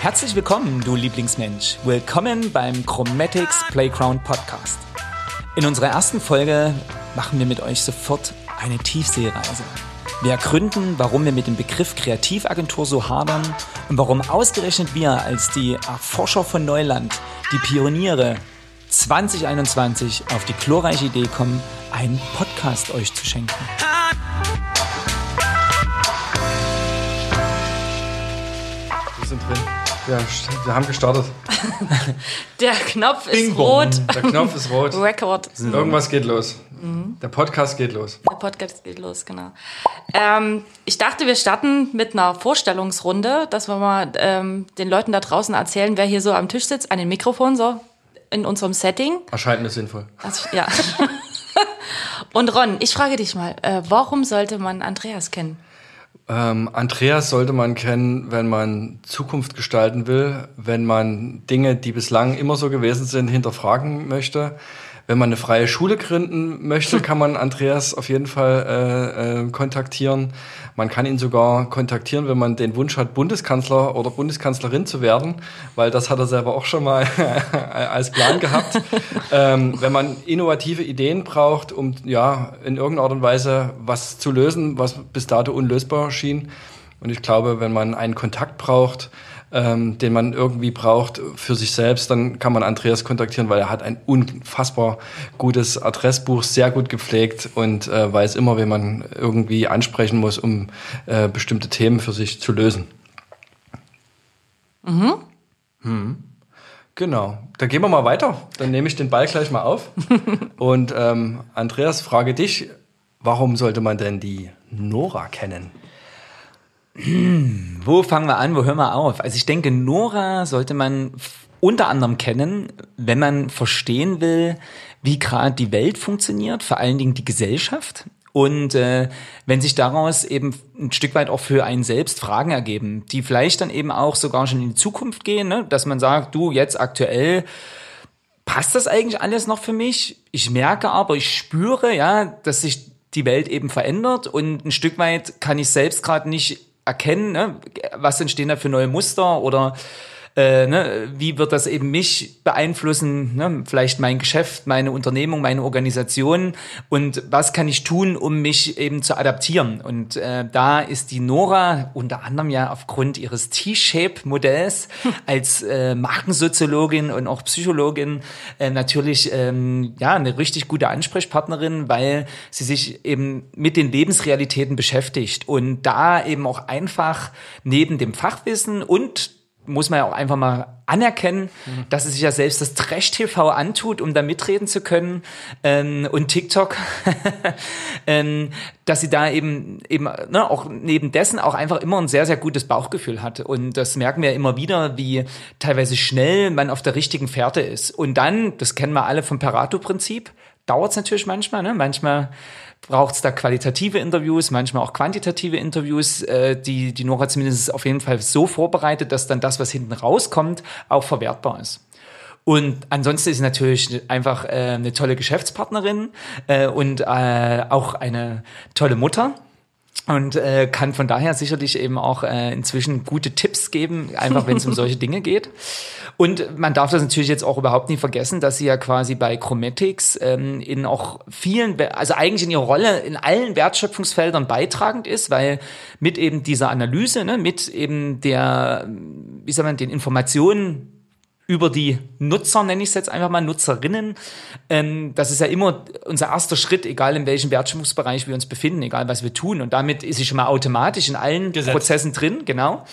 Herzlich willkommen, du Lieblingsmensch. Willkommen beim Chromatics Playground Podcast. In unserer ersten Folge machen wir mit euch sofort eine Tiefseereise. Wir ergründen, warum wir mit dem Begriff Kreativagentur so hadern und warum ausgerechnet wir als die Erforscher von Neuland, die Pioniere 2021 auf die glorreiche Idee kommen, einen Podcast euch zu schenken. Wir sind drin. Ja, wir haben gestartet. Der Knopf ist Bing bong. rot. Der Knopf ist rot. Record. Irgendwas geht los. Der Podcast geht los. Der Podcast geht los, genau. Ähm, ich dachte, wir starten mit einer Vorstellungsrunde, dass wir mal ähm, den Leuten da draußen erzählen, wer hier so am Tisch sitzt, an den Mikrofon so in unserem Setting. Erscheint mir sinnvoll. Also, ja. Und Ron, ich frage dich mal, äh, warum sollte man Andreas kennen? Ähm, Andreas sollte man kennen, wenn man Zukunft gestalten will, wenn man Dinge, die bislang immer so gewesen sind, hinterfragen möchte. Wenn man eine freie Schule gründen möchte, kann man Andreas auf jeden Fall äh, äh, kontaktieren. Man kann ihn sogar kontaktieren, wenn man den Wunsch hat, Bundeskanzler oder Bundeskanzlerin zu werden, weil das hat er selber auch schon mal als Plan gehabt. ähm, wenn man innovative Ideen braucht, um ja in irgendeiner Art und Weise was zu lösen, was bis dato unlösbar schien. Und ich glaube, wenn man einen Kontakt braucht, ähm, den man irgendwie braucht für sich selbst, dann kann man Andreas kontaktieren, weil er hat ein unfassbar gutes Adressbuch, sehr gut gepflegt und äh, weiß immer, wen man irgendwie ansprechen muss, um äh, bestimmte Themen für sich zu lösen. Mhm. Genau. Dann gehen wir mal weiter. Dann nehme ich den Ball gleich mal auf. und ähm, Andreas, frage dich, warum sollte man denn die Nora kennen? Wo fangen wir an? Wo hören wir auf? Also ich denke, Nora sollte man unter anderem kennen, wenn man verstehen will, wie gerade die Welt funktioniert, vor allen Dingen die Gesellschaft. Und äh, wenn sich daraus eben ein Stück weit auch für einen selbst Fragen ergeben, die vielleicht dann eben auch sogar schon in die Zukunft gehen, ne? dass man sagt, du jetzt aktuell passt das eigentlich alles noch für mich? Ich merke aber, ich spüre, ja, dass sich die Welt eben verändert und ein Stück weit kann ich selbst gerade nicht erkennen, ne, was entstehen da für neue Muster oder äh, ne, wie wird das eben mich beeinflussen, ne, vielleicht mein Geschäft, meine Unternehmung, meine Organisation und was kann ich tun, um mich eben zu adaptieren. Und äh, da ist die Nora unter anderem ja aufgrund ihres T-Shape-Modells als äh, Markensoziologin und auch Psychologin äh, natürlich ähm, ja eine richtig gute Ansprechpartnerin, weil sie sich eben mit den Lebensrealitäten beschäftigt und da eben auch einfach neben dem Fachwissen und muss man ja auch einfach mal anerkennen, dass es sich ja selbst das Trash-TV antut, um da mitreden zu können. Ähm, und TikTok, ähm, dass sie da eben eben ne, auch neben dessen auch einfach immer ein sehr sehr gutes Bauchgefühl hat. Und das merken wir immer wieder, wie teilweise schnell man auf der richtigen Fährte ist. Und dann, das kennen wir alle vom Pareto-Prinzip, dauert es natürlich manchmal, ne? manchmal braucht es da qualitative Interviews, manchmal auch quantitative Interviews, äh, die die Nora zumindest auf jeden Fall so vorbereitet, dass dann das, was hinten rauskommt, auch verwertbar ist. Und ansonsten ist sie natürlich einfach äh, eine tolle Geschäftspartnerin äh, und äh, auch eine tolle Mutter und äh, kann von daher sicherlich eben auch äh, inzwischen gute Tipps geben, einfach wenn es um solche Dinge geht. Und man darf das natürlich jetzt auch überhaupt nicht vergessen, dass sie ja quasi bei Chromatics ähm, in auch vielen, also eigentlich in ihrer Rolle in allen Wertschöpfungsfeldern beitragend ist, weil mit eben dieser Analyse, ne, mit eben der, wie soll man, den Informationen über die Nutzer, nenne ich es jetzt einfach mal, Nutzerinnen. Ähm, das ist ja immer unser erster Schritt, egal in welchem Wertschöpfungsbereich wir uns befinden, egal was wir tun. Und damit ist sie schon mal automatisch in allen Gesetzt. Prozessen drin, genau.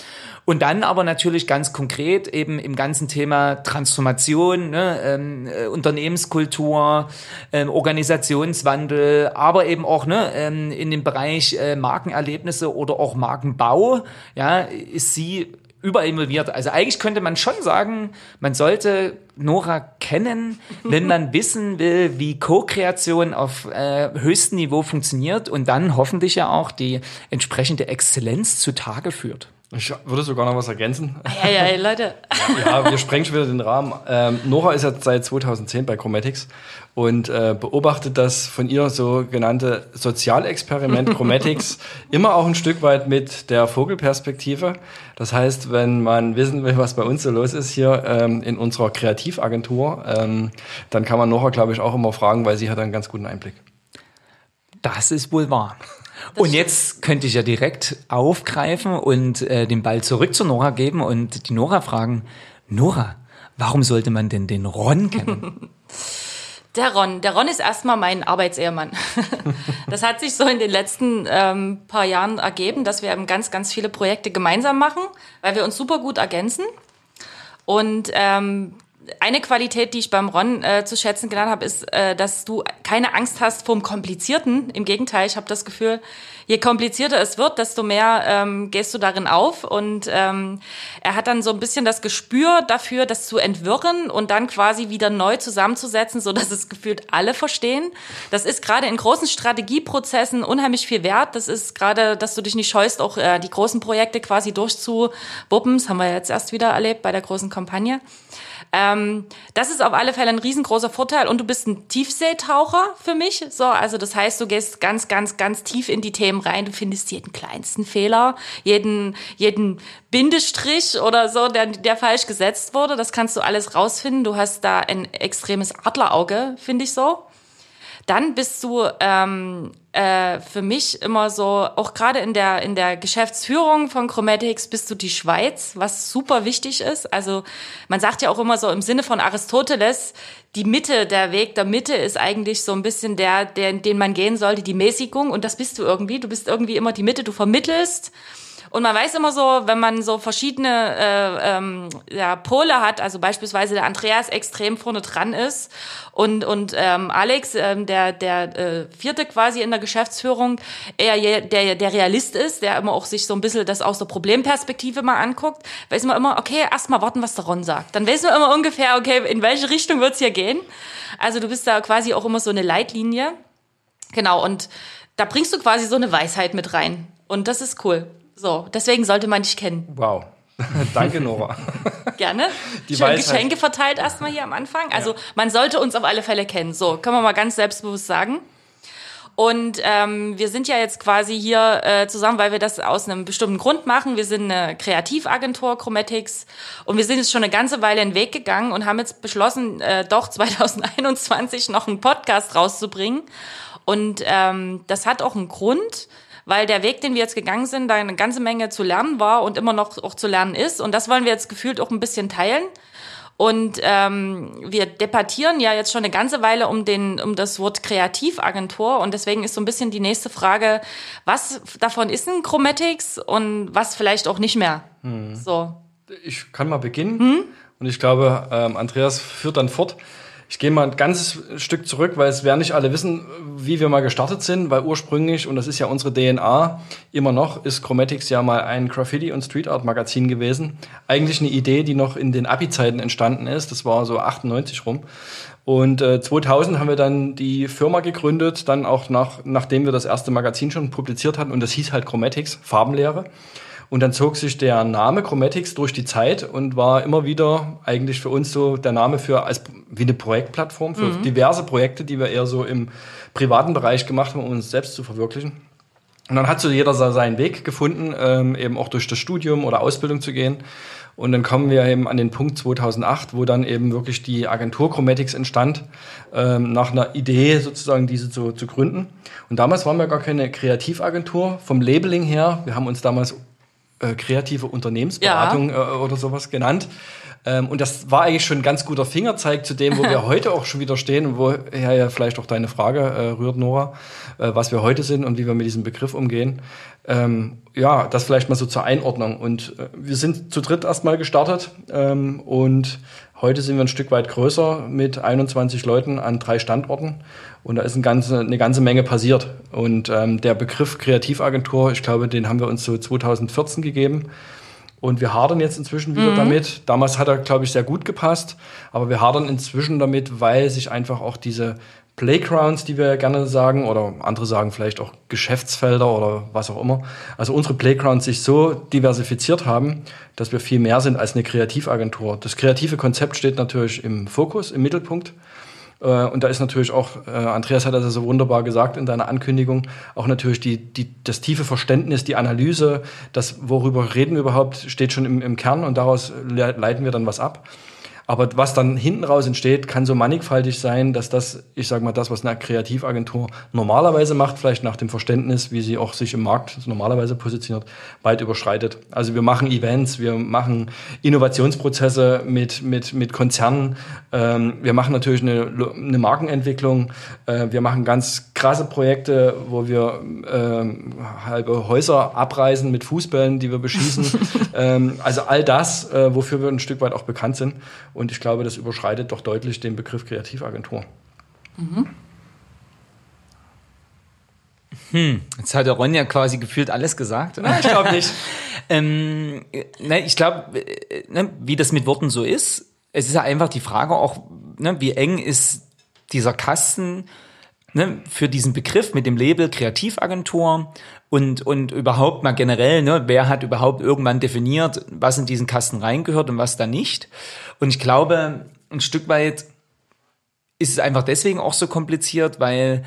Und dann aber natürlich ganz konkret eben im ganzen Thema Transformation, ne, ähm, äh, Unternehmenskultur, ähm, Organisationswandel, aber eben auch ne, ähm, in dem Bereich äh, Markenerlebnisse oder auch Markenbau, ja, ist sie überall involviert. Also eigentlich könnte man schon sagen, man sollte Nora kennen, wenn man wissen will, wie Co-Kreation auf äh, höchstem Niveau funktioniert und dann hoffentlich ja auch die entsprechende Exzellenz zutage führt. Ich würde sogar noch was ergänzen. Ja, ja, Leute. Ja, wir sprengen schon wieder den Rahmen. Ähm, Nora ist jetzt seit 2010 bei Chromatics und äh, beobachtet das von ihr sogenannte Sozialexperiment Chromatics immer auch ein Stück weit mit der Vogelperspektive. Das heißt, wenn man wissen will, was bei uns so los ist hier ähm, in unserer Kreativagentur, ähm, dann kann man Nora, glaube ich, auch immer fragen, weil sie hat einen ganz guten Einblick. Das ist wohl wahr. Und jetzt könnte ich ja direkt aufgreifen und äh, den Ball zurück zu Nora geben und die Nora fragen, Nora, warum sollte man denn den Ron kennen? Der Ron, der Ron ist erstmal mein Arbeitsehemann. Das hat sich so in den letzten ähm, paar Jahren ergeben, dass wir eben ganz, ganz viele Projekte gemeinsam machen, weil wir uns super gut ergänzen. Und ähm, eine Qualität, die ich beim Ron äh, zu schätzen gelernt habe, ist, äh, dass du keine Angst hast vom Komplizierten. Im Gegenteil, ich habe das Gefühl, je komplizierter es wird, desto mehr ähm, gehst du darin auf. Und ähm, er hat dann so ein bisschen das Gespür dafür, das zu entwirren und dann quasi wieder neu zusammenzusetzen, so dass es gefühlt alle verstehen. Das ist gerade in großen Strategieprozessen unheimlich viel wert. Das ist gerade, dass du dich nicht scheust, auch äh, die großen Projekte quasi durchzuwuppen. Das haben wir jetzt erst wieder erlebt bei der großen Kampagne. Ähm, das ist auf alle Fälle ein riesengroßer Vorteil und du bist ein Tiefseetaucher für mich. So, also das heißt, du gehst ganz, ganz, ganz tief in die Themen rein. Du findest jeden kleinsten Fehler, jeden, jeden Bindestrich oder so, der, der falsch gesetzt wurde. Das kannst du alles rausfinden. Du hast da ein extremes Adlerauge, finde ich so. Dann bist du ähm, äh, für mich immer so, auch gerade in der, in der Geschäftsführung von Chromatics bist du die Schweiz, was super wichtig ist. Also man sagt ja auch immer so im Sinne von Aristoteles, die Mitte, der Weg der Mitte ist eigentlich so ein bisschen der, der den man gehen sollte, die Mäßigung. Und das bist du irgendwie. Du bist irgendwie immer die Mitte, du vermittelst und man weiß immer so, wenn man so verschiedene äh, ähm, ja, Pole hat, also beispielsweise der Andreas extrem vorne dran ist und, und ähm, Alex, ähm, der, der äh, vierte quasi in der Geschäftsführung, eher der, der Realist ist, der immer auch sich so ein bisschen das aus der Problemperspektive mal anguckt, weiß man immer, okay, erst mal warten, was der Ron sagt. Dann weiß man immer ungefähr, okay, in welche Richtung wird's hier gehen. Also du bist da quasi auch immer so eine Leitlinie. Genau, und da bringst du quasi so eine Weisheit mit rein. Und das ist cool. So, deswegen sollte man dich kennen. Wow. Danke, Nora. Gerne. Die Schön Weisheit. Geschenke verteilt erstmal hier am Anfang. Also ja. man sollte uns auf alle Fälle kennen. So, können wir mal ganz selbstbewusst sagen. Und ähm, wir sind ja jetzt quasi hier äh, zusammen, weil wir das aus einem bestimmten Grund machen. Wir sind eine Kreativagentur Chromatics und wir sind jetzt schon eine ganze Weile den Weg gegangen und haben jetzt beschlossen, äh, doch 2021 noch einen Podcast rauszubringen. Und ähm, das hat auch einen Grund weil der Weg, den wir jetzt gegangen sind, da eine ganze Menge zu lernen war und immer noch auch zu lernen ist. Und das wollen wir jetzt gefühlt auch ein bisschen teilen. Und ähm, wir debattieren ja jetzt schon eine ganze Weile um, den, um das Wort Kreativagentur. Und deswegen ist so ein bisschen die nächste Frage, was davon ist ein Chromatics und was vielleicht auch nicht mehr? Hm. So. Ich kann mal beginnen. Hm? Und ich glaube, ähm, Andreas führt dann fort. Ich gehe mal ein ganzes Stück zurück, weil es werden nicht alle wissen, wie wir mal gestartet sind, weil ursprünglich, und das ist ja unsere DNA, immer noch, ist Chromatics ja mal ein Graffiti- und Street Art Magazin gewesen. Eigentlich eine Idee, die noch in den Abi-Zeiten entstanden ist. Das war so 98 rum. Und äh, 2000 haben wir dann die Firma gegründet, dann auch nach, nachdem wir das erste Magazin schon publiziert hatten. Und das hieß halt Chromatics, Farbenlehre. Und dann zog sich der Name Chromatics durch die Zeit und war immer wieder eigentlich für uns so der Name für als wie eine Projektplattform für mhm. diverse Projekte, die wir eher so im privaten Bereich gemacht haben, um uns selbst zu verwirklichen. Und dann hat so jeder seinen Weg gefunden, ähm, eben auch durch das Studium oder Ausbildung zu gehen. Und dann kommen wir eben an den Punkt 2008, wo dann eben wirklich die Agentur Chromatics entstand, ähm, nach einer Idee sozusagen diese zu, zu gründen. Und damals waren wir gar keine Kreativagentur vom Labeling her. Wir haben uns damals äh, kreative Unternehmensberatung ja. äh, oder sowas genannt. Ähm, und das war eigentlich schon ein ganz guter Fingerzeig zu dem, wo wir heute auch schon wieder stehen und woher ja vielleicht auch deine Frage äh, rührt, Nora, äh, was wir heute sind und wie wir mit diesem Begriff umgehen. Ähm, ja, das vielleicht mal so zur Einordnung. Und äh, wir sind zu dritt erstmal gestartet ähm, und heute sind wir ein Stück weit größer mit 21 Leuten an drei Standorten und da ist eine ganze, eine ganze Menge passiert. Und ähm, der Begriff Kreativagentur, ich glaube, den haben wir uns so 2014 gegeben. Und wir hadern jetzt inzwischen wieder mhm. damit. Damals hat er, glaube ich, sehr gut gepasst. Aber wir hadern inzwischen damit, weil sich einfach auch diese Playgrounds, die wir gerne sagen, oder andere sagen vielleicht auch Geschäftsfelder oder was auch immer. Also unsere Playgrounds sich so diversifiziert haben, dass wir viel mehr sind als eine Kreativagentur. Das kreative Konzept steht natürlich im Fokus, im Mittelpunkt. Äh, und da ist natürlich auch, äh, Andreas hat das so wunderbar gesagt in deiner Ankündigung, auch natürlich die, die, das tiefe Verständnis, die Analyse, das, worüber reden wir überhaupt, steht schon im, im Kern und daraus leiten wir dann was ab. Aber was dann hinten raus entsteht, kann so mannigfaltig sein, dass das, ich sage mal, das, was eine Kreativagentur normalerweise macht, vielleicht nach dem Verständnis, wie sie auch sich im Markt normalerweise positioniert, weit überschreitet. Also wir machen Events, wir machen Innovationsprozesse mit, mit, mit Konzernen, ähm, wir machen natürlich eine, eine Markenentwicklung, äh, wir machen ganz krasse Projekte, wo wir ähm, halbe Häuser abreißen mit Fußbällen, die wir beschießen. ähm, also all das, äh, wofür wir ein Stück weit auch bekannt sind. Und ich glaube, das überschreitet doch deutlich den Begriff Kreativagentur. Mhm. Hm, jetzt hat der Ron ja quasi gefühlt alles gesagt. Nein, ich glaube nicht. ähm, ne, ich glaube, ne, wie das mit Worten so ist, es ist ja einfach die Frage auch, ne, wie eng ist dieser Kasten ne, für diesen Begriff mit dem Label Kreativagentur und, und überhaupt mal generell, ne, wer hat überhaupt irgendwann definiert, was in diesen Kasten reingehört und was da nicht. Und ich glaube, ein Stück weit ist es einfach deswegen auch so kompliziert, weil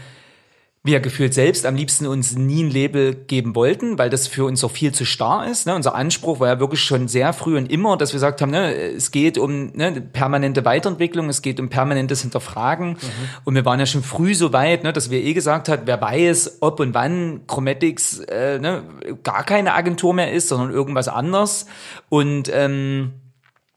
wir gefühlt selbst am liebsten uns nie ein Label geben wollten, weil das für uns auch viel zu starr ist. Ne? Unser Anspruch war ja wirklich schon sehr früh und immer, dass wir gesagt haben, ne, es geht um ne, permanente Weiterentwicklung, es geht um permanentes Hinterfragen. Mhm. Und wir waren ja schon früh so weit, ne, dass wir eh gesagt hat, wer weiß, ob und wann Chromatics äh, ne, gar keine Agentur mehr ist, sondern irgendwas anderes. Und ähm,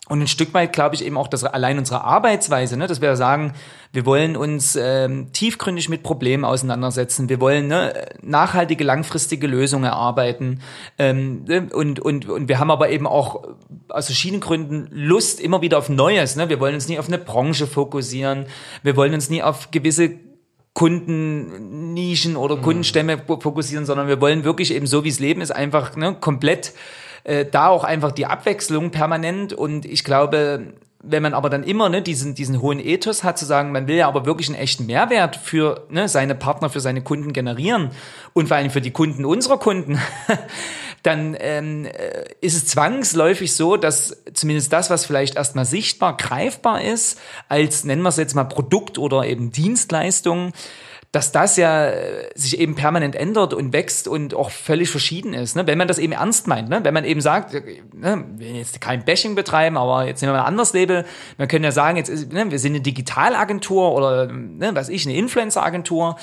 und ein Stück weit glaube ich eben auch, dass allein unsere Arbeitsweise, ne, dass wir sagen, wir wollen uns ähm, tiefgründig mit Problemen auseinandersetzen, wir wollen ne, nachhaltige, langfristige Lösungen erarbeiten ähm, ne, und, und, und wir haben aber eben auch aus verschiedenen Gründen Lust immer wieder auf Neues. Ne? Wir wollen uns nie auf eine Branche fokussieren, wir wollen uns nie auf gewisse Kundennischen oder mhm. Kundenstämme fokussieren, sondern wir wollen wirklich eben so, wie es Leben ist, einfach ne, komplett äh, da auch einfach die Abwechslung permanent. Und ich glaube, wenn man aber dann immer ne, diesen, diesen hohen Ethos hat, zu sagen, man will ja aber wirklich einen echten Mehrwert für ne, seine Partner, für seine Kunden generieren und vor allem für die Kunden unserer Kunden, dann ähm, äh, ist es zwangsläufig so, dass zumindest das, was vielleicht erstmal sichtbar, greifbar ist, als nennen wir es jetzt mal Produkt oder eben Dienstleistung, dass das ja äh, sich eben permanent ändert und wächst und auch völlig verschieden ist. Ne? Wenn man das eben ernst meint, ne? wenn man eben sagt, äh, ne, wir jetzt kein Bashing betreiben, aber jetzt nehmen wir mal ein anderes Label, man könnte ja sagen, jetzt ist, ne, wir sind eine Digitalagentur oder ne, was ich, eine Influencer-Agentur.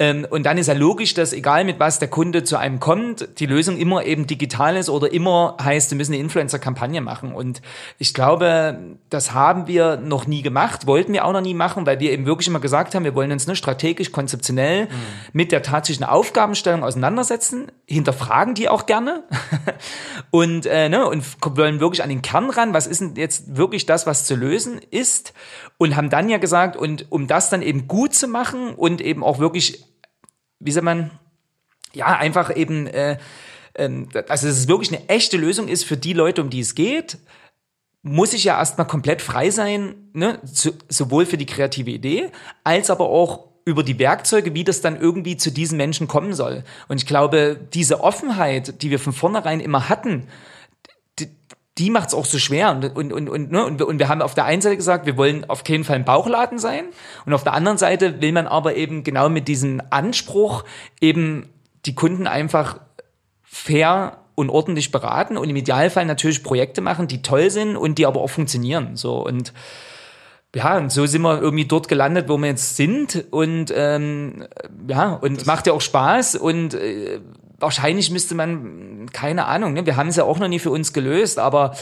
Ähm, und dann ist ja logisch, dass egal mit was der Kunde zu einem kommt, die Lösung immer eben digital ist oder immer heißt, wir müssen eine Influencer-Kampagne machen. Und ich glaube, das haben wir noch nie gemacht, wollten wir auch noch nie machen, weil wir eben wirklich immer gesagt haben, wir wollen uns nur strategisch konzentrieren konzeptionell mhm. mit der tatsächlichen Aufgabenstellung auseinandersetzen, hinterfragen die auch gerne und, äh, ne, und wollen wirklich an den Kern ran, was ist denn jetzt wirklich das, was zu lösen ist und haben dann ja gesagt, und um das dann eben gut zu machen und eben auch wirklich, wie soll man, ja, einfach eben, äh, ähm, also dass es wirklich eine echte Lösung ist für die Leute, um die es geht, muss ich ja erstmal komplett frei sein, ne? sowohl für die kreative Idee, als aber auch über die Werkzeuge, wie das dann irgendwie zu diesen Menschen kommen soll. Und ich glaube, diese Offenheit, die wir von vornherein immer hatten, die, die macht es auch so schwer. Und, und, und, und, ne? und, wir, und wir haben auf der einen Seite gesagt, wir wollen auf keinen Fall ein Bauchladen sein. Und auf der anderen Seite will man aber eben genau mit diesem Anspruch eben die Kunden einfach fair und ordentlich beraten und im Idealfall natürlich Projekte machen, die toll sind und die aber auch funktionieren. So und ja, und so sind wir irgendwie dort gelandet, wo wir jetzt sind. Und ähm, ja, und das macht ja auch Spaß. Und äh, wahrscheinlich müsste man, keine Ahnung, ne, wir haben es ja auch noch nie für uns gelöst, aber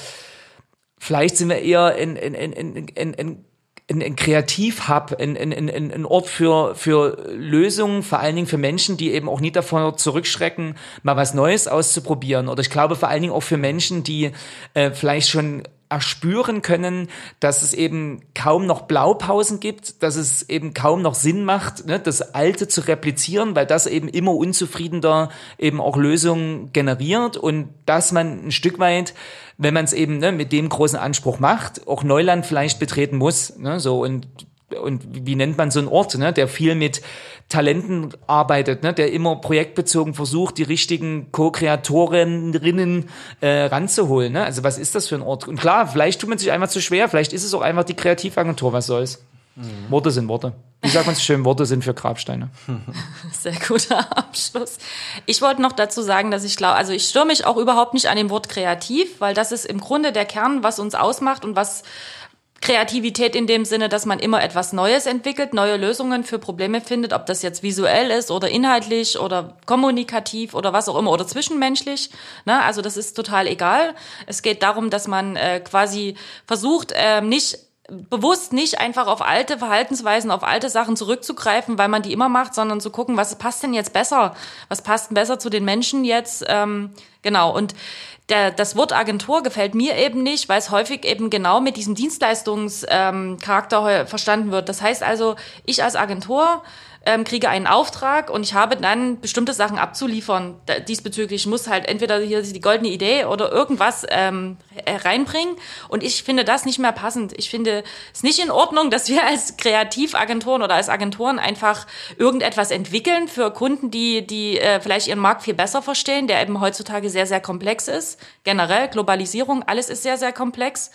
vielleicht sind wir eher in, in, in, in, in, in ein, ein Kreativhub, ein, ein, ein, ein Ort für, für Lösungen, vor allen Dingen für Menschen, die eben auch nie davor zurückschrecken, mal was Neues auszuprobieren. Oder ich glaube vor allen Dingen auch für Menschen, die äh, vielleicht schon erspüren können, dass es eben kaum noch Blaupausen gibt, dass es eben kaum noch Sinn macht, ne, das Alte zu replizieren, weil das eben immer unzufriedener eben auch Lösungen generiert und dass man ein Stück weit, wenn man es eben ne, mit dem großen Anspruch macht, auch Neuland vielleicht betreten muss. Ne, so und und wie nennt man so einen Ort, ne, der viel mit Talenten arbeitet, ne, der immer projektbezogen versucht, die richtigen Co-Kreatorinnen äh, ranzuholen. Ne? Also was ist das für ein Ort? Und klar, vielleicht tut man sich einfach zu schwer, vielleicht ist es auch einfach die Kreativagentur, was soll's. Mhm. Worte sind Worte. Wie sagt man so schön, Worte sind für Grabsteine. Sehr guter Abschluss. Ich wollte noch dazu sagen, dass ich glaube, also ich störe mich auch überhaupt nicht an dem Wort kreativ, weil das ist im Grunde der Kern, was uns ausmacht und was Kreativität in dem Sinne, dass man immer etwas Neues entwickelt, neue Lösungen für Probleme findet, ob das jetzt visuell ist oder inhaltlich oder kommunikativ oder was auch immer oder zwischenmenschlich. Ne? Also das ist total egal. Es geht darum, dass man äh, quasi versucht, äh, nicht bewusst nicht einfach auf alte Verhaltensweisen, auf alte Sachen zurückzugreifen, weil man die immer macht, sondern zu gucken, was passt denn jetzt besser? Was passt denn besser zu den Menschen jetzt? Ähm, genau. Und der, das Wort Agentur gefällt mir eben nicht, weil es häufig eben genau mit diesem Dienstleistungscharakter ähm, verstanden wird. Das heißt also, ich als Agentur ähm, kriege einen Auftrag und ich habe dann bestimmte Sachen abzuliefern. Diesbezüglich muss halt entweder hier die goldene Idee oder irgendwas ähm, reinbringen. Und ich finde das nicht mehr passend. Ich finde es nicht in Ordnung, dass wir als Kreativagenturen oder als Agenturen einfach irgendetwas entwickeln für Kunden, die, die äh, vielleicht ihren Markt viel besser verstehen, der eben heutzutage sehr, sehr komplex ist. Generell Globalisierung, alles ist sehr, sehr komplex.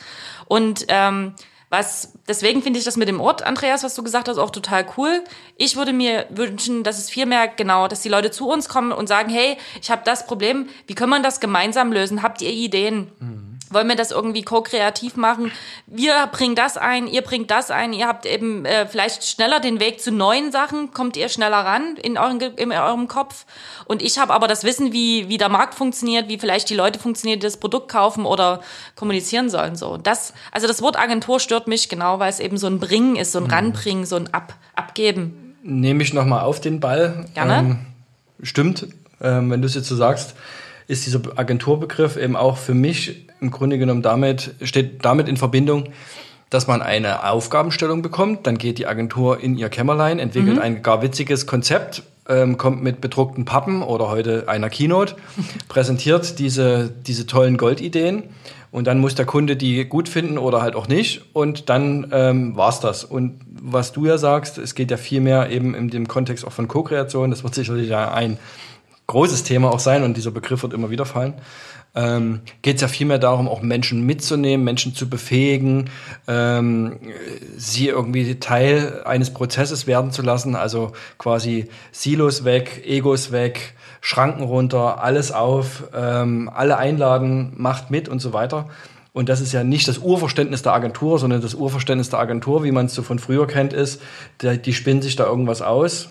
Und ähm, was, deswegen finde ich das mit dem Ort, Andreas, was du gesagt hast, auch total cool. Ich würde mir wünschen, dass es viel mehr, genau, dass die Leute zu uns kommen und sagen, hey, ich habe das Problem, wie können wir das gemeinsam lösen? Habt ihr Ideen? Mhm wollen wir das irgendwie ko-kreativ machen. Wir bringen das ein, ihr bringt das ein, ihr habt eben äh, vielleicht schneller den Weg zu neuen Sachen, kommt ihr schneller ran in, euren, in eurem Kopf. Und ich habe aber das Wissen, wie, wie der Markt funktioniert, wie vielleicht die Leute funktionieren, die das Produkt kaufen oder kommunizieren sollen. So. Das, also das Wort Agentur stört mich genau, weil es eben so ein Bringen ist, so ein mhm. Ranbringen, so ein Ab, Abgeben. Nehme ich nochmal auf den Ball. Gerne. Ähm, stimmt, ähm, wenn du es jetzt so sagst ist dieser Agenturbegriff eben auch für mich im Grunde genommen damit, steht damit in Verbindung, dass man eine Aufgabenstellung bekommt, dann geht die Agentur in ihr Kämmerlein, entwickelt mhm. ein gar witziges Konzept, ähm, kommt mit bedruckten Pappen oder heute einer Keynote, präsentiert diese, diese tollen Goldideen und dann muss der Kunde die gut finden oder halt auch nicht und dann ähm, war's das. Und was du ja sagst, es geht ja viel mehr eben in dem Kontext auch von Co-Kreation, das wird sicherlich ja ein großes Thema auch sein und dieser Begriff wird immer wieder fallen. Ähm, geht es ja vielmehr darum, auch Menschen mitzunehmen, Menschen zu befähigen, ähm, sie irgendwie Teil eines Prozesses werden zu lassen, also quasi Silos weg, Egos weg, Schranken runter, alles auf, ähm, alle einladen, macht mit und so weiter. Und das ist ja nicht das Urverständnis der Agentur, sondern das Urverständnis der Agentur, wie man es so von früher kennt, ist, die, die spinnen sich da irgendwas aus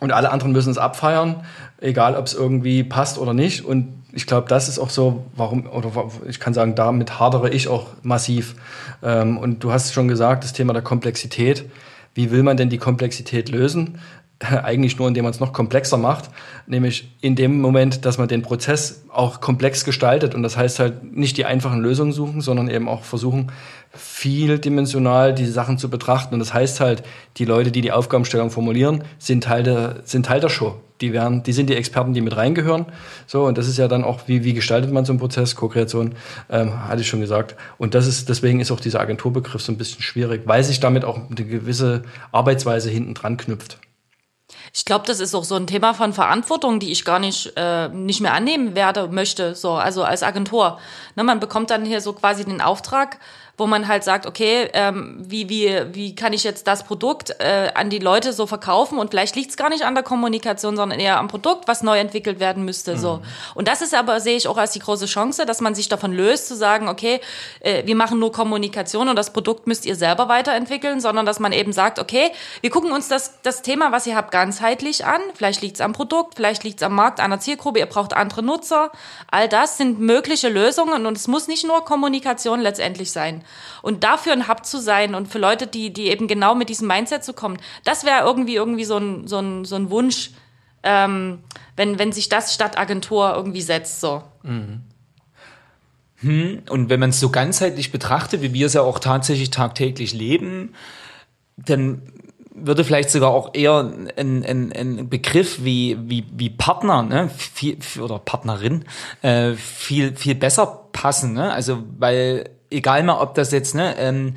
und alle anderen müssen es abfeiern, egal ob es irgendwie passt oder nicht. Und ich glaube, das ist auch so, warum, oder ich kann sagen, damit hadere ich auch massiv. Ähm, und du hast schon gesagt, das Thema der Komplexität. Wie will man denn die Komplexität lösen? eigentlich nur, indem man es noch komplexer macht, nämlich in dem Moment, dass man den Prozess auch komplex gestaltet. Und das heißt halt nicht die einfachen Lösungen suchen, sondern eben auch versuchen, vieldimensional die Sachen zu betrachten. Und das heißt halt, die Leute, die die Aufgabenstellung formulieren, sind Teil der, sind Teil der Show. Die werden, die sind die Experten, die mit reingehören. So, und das ist ja dann auch, wie, wie gestaltet man so einen Prozess? Co-Kreation, ähm, hatte ich schon gesagt. Und das ist, deswegen ist auch dieser Agenturbegriff so ein bisschen schwierig, weil sich damit auch eine gewisse Arbeitsweise hinten dran knüpft. Ich glaube, das ist auch so ein Thema von Verantwortung, die ich gar nicht äh, nicht mehr annehmen werde möchte. So, also als Agentur. Ne, man bekommt dann hier so quasi den Auftrag wo man halt sagt, okay, ähm, wie, wie, wie kann ich jetzt das Produkt äh, an die Leute so verkaufen und vielleicht liegt es gar nicht an der Kommunikation, sondern eher am Produkt, was neu entwickelt werden müsste. Mhm. So. Und das ist aber, sehe ich auch als die große Chance, dass man sich davon löst, zu sagen, okay, äh, wir machen nur Kommunikation und das Produkt müsst ihr selber weiterentwickeln, sondern dass man eben sagt, okay, wir gucken uns das, das Thema, was ihr habt, ganzheitlich an. Vielleicht liegt es am Produkt, vielleicht liegt es am Markt, einer Zielgruppe, ihr braucht andere Nutzer. All das sind mögliche Lösungen und es muss nicht nur Kommunikation letztendlich sein. Und dafür ein Hub zu sein und für Leute, die, die eben genau mit diesem Mindset zu kommen, das wäre irgendwie irgendwie so ein, so ein, so ein Wunsch, ähm, wenn, wenn sich das statt Agentur irgendwie setzt. So. Mhm. Hm, und wenn man es so ganzheitlich betrachtet, wie wir es ja auch tatsächlich tagtäglich leben, dann würde vielleicht sogar auch eher ein, ein, ein Begriff wie, wie, wie Partner ne, viel, oder Partnerin äh, viel, viel besser passen. Ne? Also weil egal mal, ob das jetzt, ne, ähm,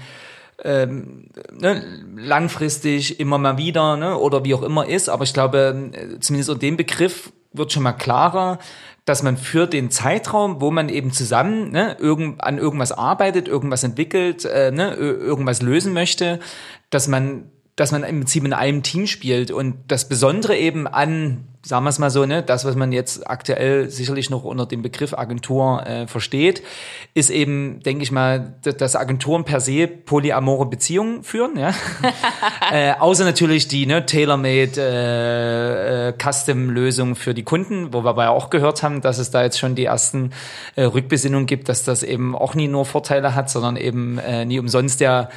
ähm, ne, langfristig immer mal wieder ne, oder wie auch immer ist. Aber ich glaube, äh, zumindest unter dem Begriff wird schon mal klarer, dass man für den Zeitraum, wo man eben zusammen ne, irgend, an irgendwas arbeitet, irgendwas entwickelt, äh, ne, irgendwas lösen möchte, dass man dass man im Prinzip in einem Team spielt und das Besondere eben an sagen wir es mal so, ne, das, was man jetzt aktuell sicherlich noch unter dem Begriff Agentur äh, versteht, ist eben, denke ich mal, dass Agenturen per se polyamore Beziehungen führen, ja. äh, außer natürlich die ne, tailor-made äh, äh, Custom-Lösung für die Kunden, wo wir aber auch gehört haben, dass es da jetzt schon die ersten äh, Rückbesinnungen gibt, dass das eben auch nie nur Vorteile hat, sondern eben äh, nie umsonst der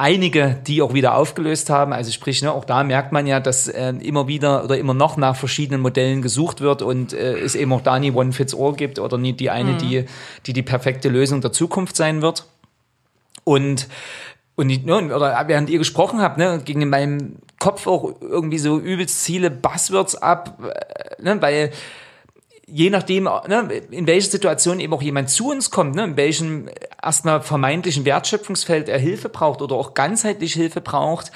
einige, die auch wieder aufgelöst haben. Also sprich, ne, auch da merkt man ja, dass äh, immer wieder oder immer noch nach verschiedenen Modellen gesucht wird und äh, es eben auch da nie One Fits All gibt oder nie die eine, mhm. die, die die perfekte Lösung der Zukunft sein wird. Und und ne, oder während ihr gesprochen habt, ne, ging in meinem Kopf auch irgendwie so übelst Ziele Buzzwords ab, äh, ne, weil je nachdem, ne, in welcher Situation eben auch jemand zu uns kommt, ne, in welchem erstmal vermeintlichen Wertschöpfungsfeld er Hilfe braucht oder auch ganzheitlich Hilfe braucht,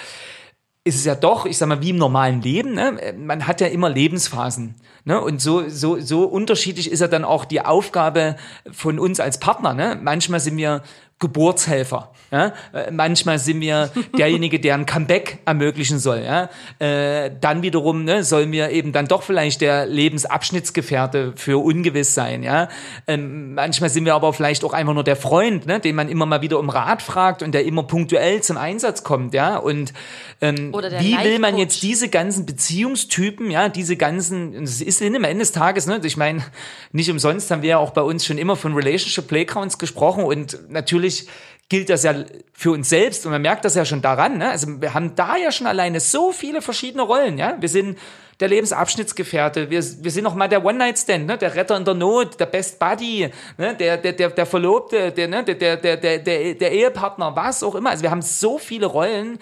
ist es ja doch, ich sag mal, wie im normalen Leben, ne? man hat ja immer Lebensphasen. Ne? Und so, so, so unterschiedlich ist ja dann auch die Aufgabe von uns als Partner. Ne? Manchmal sind wir Geburtshelfer. Ja? Äh, manchmal sind wir derjenige, der ein Comeback ermöglichen soll. Ja? Äh, dann wiederum ne, sollen wir eben dann doch vielleicht der Lebensabschnittsgefährte für ungewiss sein. Ja? Ähm, manchmal sind wir aber vielleicht auch einfach nur der Freund, ne, den man immer mal wieder um Rat fragt und der immer punktuell zum Einsatz kommt. Ja? Und ähm, wie will man jetzt diese ganzen Beziehungstypen, ja, diese ganzen, es ist am Ende des Tages, ne, ich meine, nicht umsonst haben wir ja auch bei uns schon immer von Relationship Playgrounds gesprochen und natürlich gilt das ja für uns selbst und man merkt das ja schon daran. Ne? Also wir haben da ja schon alleine so viele verschiedene Rollen. Ja, wir sind der Lebensabschnittsgefährte, wir, wir sind noch mal der One-Night-Stand, ne? der Retter in der Not, der Best Buddy, ne? der, der, der, der Verlobte, der, ne? der, der, der, der, der, Ehepartner, was auch immer. Also wir haben so viele Rollen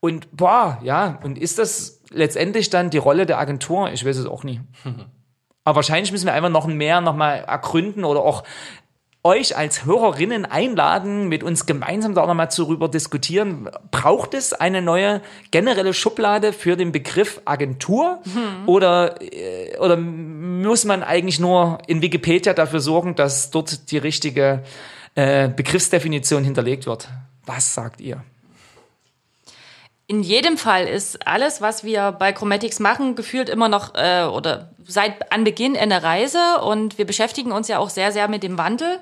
und boah, ja, und ist das letztendlich dann die Rolle der Agentur? Ich weiß es auch nie. Aber wahrscheinlich müssen wir einfach noch mehr noch mal ergründen oder auch euch als Hörerinnen einladen, mit uns gemeinsam da nochmal darüber diskutieren. Braucht es eine neue generelle Schublade für den Begriff Agentur? Mhm. Oder, äh, oder muss man eigentlich nur in Wikipedia dafür sorgen, dass dort die richtige äh, Begriffsdefinition hinterlegt wird? Was sagt ihr? In jedem Fall ist alles, was wir bei Chromatics machen, gefühlt immer noch äh, oder seit Anbeginn eine Reise und wir beschäftigen uns ja auch sehr, sehr mit dem Wandel.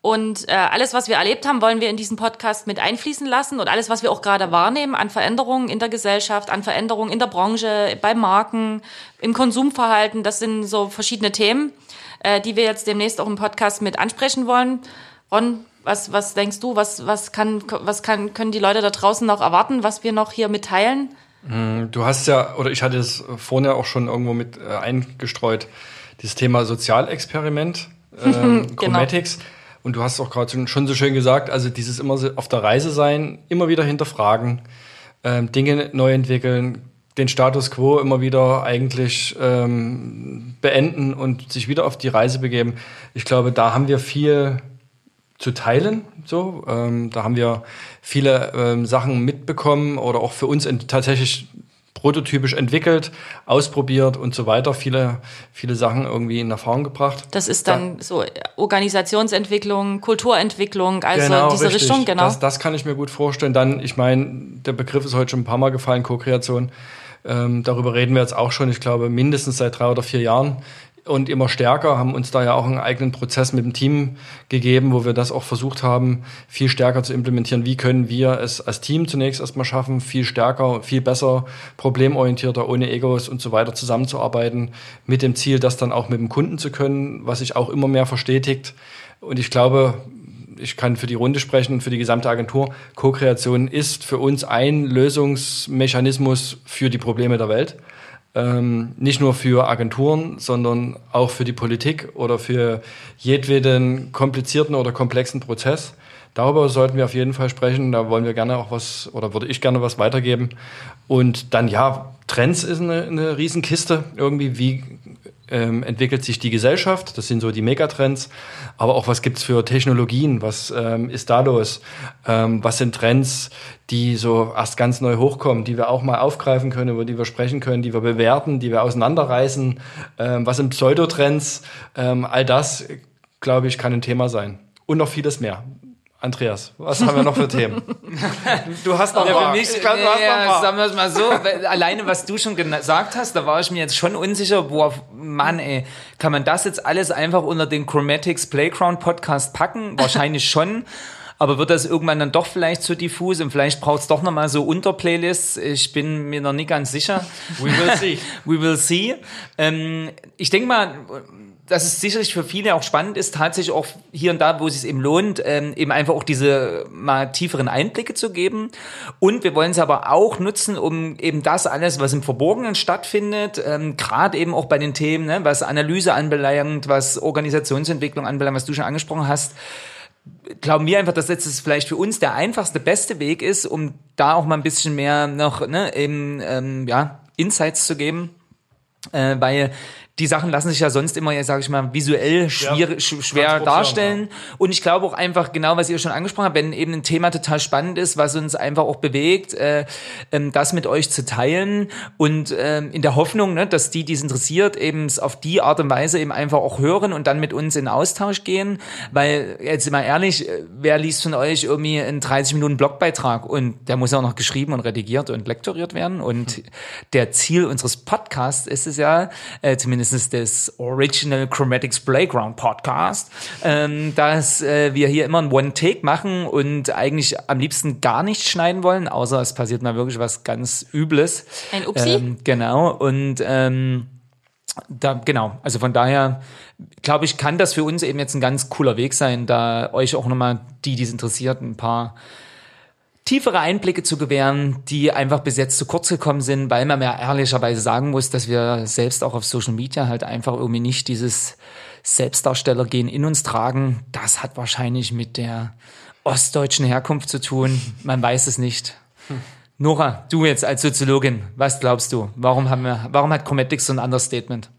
Und äh, alles, was wir erlebt haben, wollen wir in diesen Podcast mit einfließen lassen und alles, was wir auch gerade wahrnehmen an Veränderungen in der Gesellschaft, an Veränderungen in der Branche, bei Marken, im Konsumverhalten, das sind so verschiedene Themen, äh, die wir jetzt demnächst auch im Podcast mit ansprechen wollen. Ron, was, was denkst du, was, was, kann, was kann, können die Leute da draußen noch erwarten, was wir noch hier mitteilen? Hm, du hast ja, oder ich hatte es vorhin ja auch schon irgendwo mit äh, eingestreut, dieses Thema Sozialexperiment, ähm, genau. Chromatics. Und du hast auch gerade schon so schön gesagt, also dieses immer auf der Reise sein, immer wieder hinterfragen, ähm, Dinge neu entwickeln, den Status quo immer wieder eigentlich ähm, beenden und sich wieder auf die Reise begeben. Ich glaube, da haben wir viel zu teilen. So, ähm, da haben wir viele ähm, Sachen mitbekommen oder auch für uns tatsächlich prototypisch entwickelt, ausprobiert und so weiter. Viele, viele Sachen irgendwie in Erfahrung gebracht. Das ist dann da, so Organisationsentwicklung, Kulturentwicklung, also genau, diese richtig. Richtung, genau. Das, das kann ich mir gut vorstellen. Dann, ich meine, der Begriff ist heute schon ein paar Mal gefallen, Co-Kreation. Ähm, darüber reden wir jetzt auch schon, ich glaube, mindestens seit drei oder vier Jahren und immer stärker, haben uns da ja auch einen eigenen Prozess mit dem Team gegeben, wo wir das auch versucht haben, viel stärker zu implementieren. Wie können wir es als Team zunächst erstmal schaffen, viel stärker, viel besser, problemorientierter, ohne Egos und so weiter zusammenzuarbeiten, mit dem Ziel, das dann auch mit dem Kunden zu können, was sich auch immer mehr verstetigt. Und ich glaube, ich kann für die Runde sprechen, für die gesamte Agentur. Co-Kreation ist für uns ein Lösungsmechanismus für die Probleme der Welt ähm, nicht nur für Agenturen, sondern auch für die Politik oder für jedweden komplizierten oder komplexen Prozess. Darüber sollten wir auf jeden Fall sprechen. Da wollen wir gerne auch was oder würde ich gerne was weitergeben. Und dann ja, Trends ist eine, eine Riesenkiste. Irgendwie, wie ähm, entwickelt sich die Gesellschaft, das sind so die Megatrends, aber auch was gibt's für Technologien, was ähm, ist da los, ähm, was sind Trends, die so erst ganz neu hochkommen, die wir auch mal aufgreifen können, über die wir sprechen können, die wir bewerten, die wir auseinanderreißen, ähm, was sind Pseudotrends, ähm, all das, glaube ich, kann ein Thema sein. Und noch vieles mehr. Andreas, was haben wir noch für Themen? Du hast noch ja, Für mich, ich glaub, du hast ja, noch sagen wir es mal so, alleine was du schon gesagt hast, da war ich mir jetzt schon unsicher, boah, Mann, ey, kann man das jetzt alles einfach unter den Chromatics Playground Podcast packen? Wahrscheinlich schon. Aber wird das irgendwann dann doch vielleicht zu diffus und vielleicht braucht es doch nochmal so Unterplaylists? Ich bin mir noch nicht ganz sicher. We will see. We will see. Ähm, ich denke mal, dass es sicherlich für viele auch spannend ist, tatsächlich auch hier und da, wo es sich eben lohnt, ähm, eben einfach auch diese mal tieferen Einblicke zu geben. Und wir wollen es aber auch nutzen, um eben das alles, was im Verborgenen stattfindet, ähm, gerade eben auch bei den Themen, ne, was Analyse anbelangt, was Organisationsentwicklung anbelangt, was du schon angesprochen hast, glauben wir einfach, dass das vielleicht für uns der einfachste, beste Weg ist, um da auch mal ein bisschen mehr noch ne, eben, ähm, ja, Insights zu geben. Äh, weil die Sachen lassen sich ja sonst immer, sage ich mal, visuell schwer, ja, schwer darstellen. Ja. Und ich glaube auch einfach, genau was ihr schon angesprochen habt, wenn eben ein Thema total spannend ist, was uns einfach auch bewegt, äh, ähm, das mit euch zu teilen und ähm, in der Hoffnung, ne, dass die, die es interessiert, eben auf die Art und Weise eben einfach auch hören und dann mit uns in Austausch gehen. Weil, jetzt mal ehrlich, äh, wer liest von euch irgendwie einen 30 Minuten Blogbeitrag und der muss auch noch geschrieben und redigiert und lektoriert werden. Und der Ziel unseres Podcasts ist es ja, äh, zumindest mindestens des Original Chromatics Playground Podcast, ähm, dass äh, wir hier immer ein One-Take machen und eigentlich am liebsten gar nicht schneiden wollen, außer es passiert mal wirklich was ganz Übles. Ein Upsi? Ähm, genau. Und ähm, da, genau, also von daher glaube ich, kann das für uns eben jetzt ein ganz cooler Weg sein, da euch auch nochmal, die, die es interessiert, ein paar tiefere Einblicke zu gewähren, die einfach bis jetzt zu kurz gekommen sind, weil man ja ehrlicherweise sagen muss, dass wir selbst auch auf Social Media halt einfach irgendwie nicht dieses Selbstdarstellergehen in uns tragen. Das hat wahrscheinlich mit der ostdeutschen Herkunft zu tun. Man weiß es nicht. Hm. Nora, du jetzt als Soziologin, was glaubst du? Warum haben wir, warum hat Cometics so ein Understatement?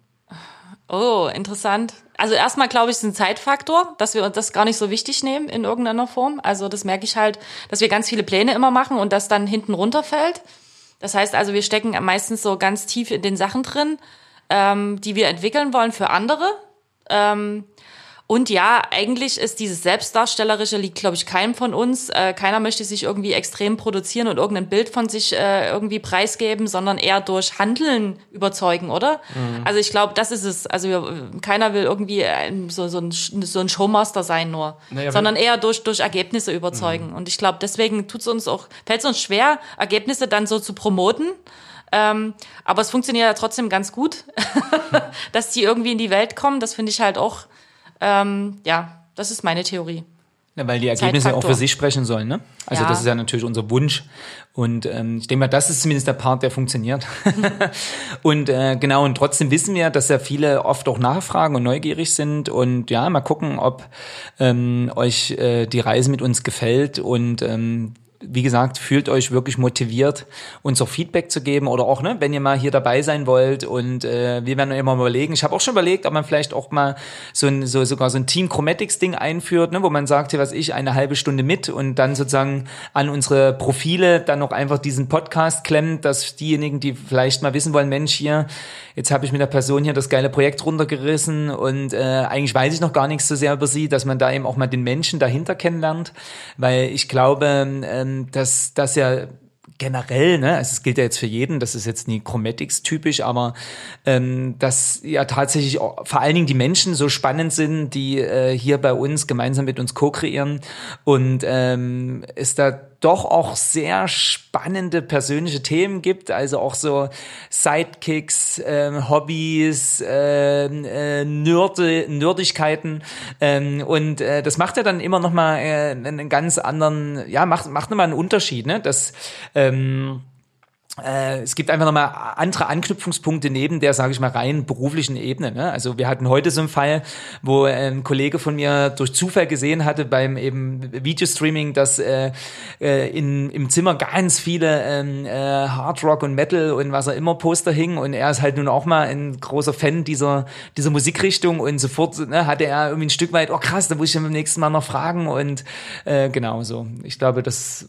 Oh, interessant. Also erstmal glaube ich, ist ein Zeitfaktor, dass wir uns das gar nicht so wichtig nehmen in irgendeiner Form. Also das merke ich halt, dass wir ganz viele Pläne immer machen und das dann hinten runterfällt. Das heißt also, wir stecken meistens so ganz tief in den Sachen drin, ähm, die wir entwickeln wollen für andere. Ähm, und ja, eigentlich ist dieses Selbstdarstellerische liegt, glaube ich, keinem von uns. Äh, keiner möchte sich irgendwie extrem produzieren und irgendein Bild von sich äh, irgendwie preisgeben, sondern eher durch Handeln überzeugen, oder? Mhm. Also ich glaube, das ist es. Also wir, keiner will irgendwie ein, so, so, ein, so ein Showmaster sein nur, naja, sondern eher durch, durch Ergebnisse überzeugen. Mhm. Und ich glaube, deswegen tut's uns auch, fällt es uns schwer, Ergebnisse dann so zu promoten. Ähm, aber es funktioniert ja trotzdem ganz gut, dass die irgendwie in die Welt kommen. Das finde ich halt auch ähm, ja, das ist meine Theorie. Ja, weil die Ergebnisse auch für sich sprechen sollen, ne? Also ja. das ist ja natürlich unser Wunsch. Und ähm, ich denke mal, das ist zumindest der Part, der funktioniert. und äh, genau, und trotzdem wissen wir, dass ja viele oft auch nachfragen und neugierig sind. Und ja, mal gucken, ob ähm, euch äh, die Reise mit uns gefällt und ähm, wie gesagt, fühlt euch wirklich motiviert, uns auch Feedback zu geben oder auch, ne, wenn ihr mal hier dabei sein wollt und äh, wir werden immer überlegen. Ich habe auch schon überlegt, ob man vielleicht auch mal so ein so sogar so ein Team Chromatics Ding einführt, ne, wo man sagt, hier was ich eine halbe Stunde mit und dann sozusagen an unsere Profile dann noch einfach diesen Podcast klemmt, dass diejenigen, die vielleicht mal wissen wollen, Mensch hier, jetzt habe ich mit der Person hier das geile Projekt runtergerissen und äh, eigentlich weiß ich noch gar nichts so sehr über sie, dass man da eben auch mal den Menschen dahinter kennenlernt, weil ich glaube, ähm, dass das ja generell, ne, also es gilt ja jetzt für jeden, das ist jetzt nie Chromatics typisch, aber ähm, dass ja tatsächlich vor allen Dingen die Menschen so spannend sind, die äh, hier bei uns gemeinsam mit uns co-kreieren und ähm, ist da doch auch sehr spannende persönliche Themen gibt, also auch so Sidekicks, äh, Hobbys, äh, äh, Nörde, Nerdigkeiten ähm, und äh, das macht ja dann immer noch mal äh, einen ganz anderen, ja macht macht noch mal einen Unterschied, ne? Das ähm, äh, es gibt einfach nochmal andere Anknüpfungspunkte neben der, sage ich mal, rein beruflichen Ebene. Ne? Also wir hatten heute so einen Fall, wo ein Kollege von mir durch Zufall gesehen hatte beim eben Videostreaming, dass äh, äh, in, im Zimmer ganz viele ähm, äh, Hard Rock und Metal und was er immer Poster hingen und er ist halt nun auch mal ein großer Fan dieser dieser Musikrichtung und sofort ne, hatte er irgendwie ein Stück weit, oh krass, da muss ich beim nächsten Mal noch fragen und äh, genau so. Ich glaube, das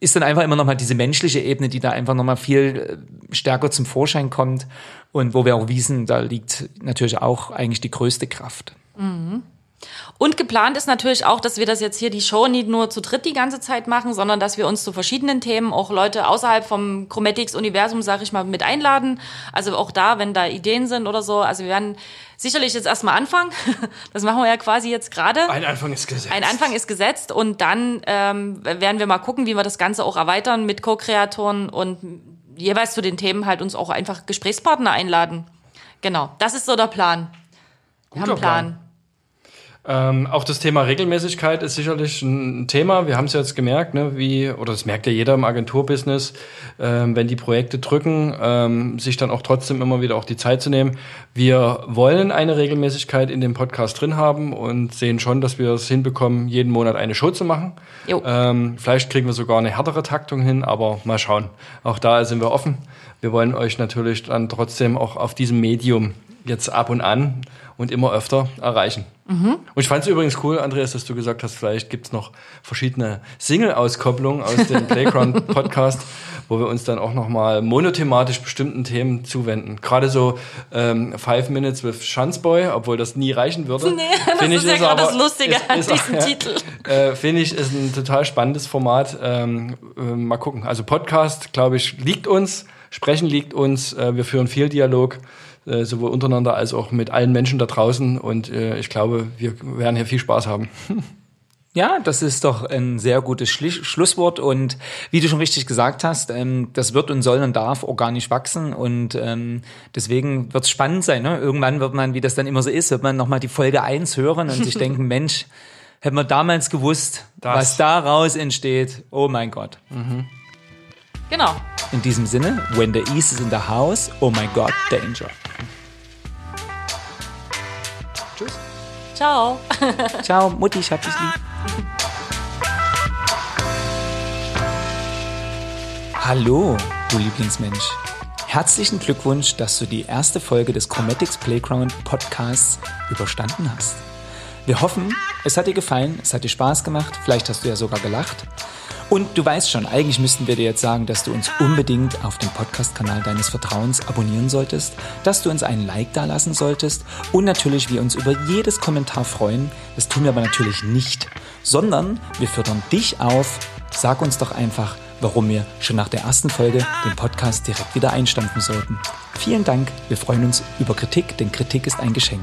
ist dann einfach immer noch mal diese menschliche Ebene, die da einfach noch mal viel äh, stärker zum Vorschein kommt und wo wir auch wissen, da liegt natürlich auch eigentlich die größte Kraft. Mhm. Und geplant ist natürlich auch, dass wir das jetzt hier die Show nicht nur zu dritt die ganze Zeit machen, sondern dass wir uns zu verschiedenen Themen auch Leute außerhalb vom Chromatics-Universum, sag ich mal, mit einladen. Also auch da, wenn da Ideen sind oder so. Also wir werden sicherlich jetzt erstmal anfangen. Das machen wir ja quasi jetzt gerade. Ein Anfang ist gesetzt. Ein Anfang ist gesetzt und dann ähm, werden wir mal gucken, wie wir das Ganze auch erweitern mit Co-Kreatoren und jeweils zu den Themen halt uns auch einfach Gesprächspartner einladen. Genau, das ist so der Plan. Wir Guter haben einen Plan. Plan. Ähm, auch das Thema Regelmäßigkeit ist sicherlich ein Thema. Wir haben es jetzt gemerkt, ne, wie, oder das merkt ja jeder im Agenturbusiness, ähm, wenn die Projekte drücken, ähm, sich dann auch trotzdem immer wieder auch die Zeit zu nehmen. Wir wollen eine Regelmäßigkeit in dem Podcast drin haben und sehen schon, dass wir es hinbekommen, jeden Monat eine Show zu machen. Jo. Ähm, vielleicht kriegen wir sogar eine härtere Taktung hin, aber mal schauen. Auch da sind wir offen. Wir wollen euch natürlich dann trotzdem auch auf diesem Medium jetzt ab und an und immer öfter erreichen. Und ich fand es übrigens cool, Andreas, dass du gesagt hast, vielleicht gibt's noch verschiedene Single-Auskopplungen aus dem Playground-Podcast, wo wir uns dann auch nochmal monothematisch bestimmten Themen zuwenden. Gerade so ähm, Five Minutes with Schanzboy, obwohl das nie reichen würde. Nee, das ist ja gerade das Lustige an diesem ja, Titel. Äh, Finde ich, ist ein total spannendes Format. Ähm, äh, mal gucken. Also Podcast, glaube ich, liegt uns. Sprechen liegt uns. Äh, wir führen viel Dialog äh, sowohl untereinander als auch mit allen Menschen da draußen. Und äh, ich glaube, wir werden hier viel Spaß haben. Ja, das ist doch ein sehr gutes Schlusswort und wie du schon richtig gesagt hast, ähm, das wird und soll und darf organisch wachsen und ähm, deswegen wird es spannend sein. Ne? Irgendwann wird man, wie das dann immer so ist, wird man nochmal die Folge eins hören und sich denken, Mensch, hätten wir damals gewusst, Das. was daraus entsteht. Oh mein Gott. Genau. In diesem Sinne, when the East is in the house, oh my God, danger. Ciao. Ciao, Mutti, ich hab dich lieb. Hallo, du Lieblingsmensch. Herzlichen Glückwunsch, dass du die erste Folge des Chromatics Playground Podcasts überstanden hast. Wir hoffen, es hat dir gefallen, es hat dir Spaß gemacht, vielleicht hast du ja sogar gelacht. Und du weißt schon, eigentlich müssten wir dir jetzt sagen, dass du uns unbedingt auf dem Podcast-Kanal deines Vertrauens abonnieren solltest, dass du uns einen Like dalassen solltest und natürlich wir uns über jedes Kommentar freuen. Das tun wir aber natürlich nicht, sondern wir fördern dich auf. Sag uns doch einfach, warum wir schon nach der ersten Folge den Podcast direkt wieder einstampfen sollten. Vielen Dank, wir freuen uns über Kritik, denn Kritik ist ein Geschenk.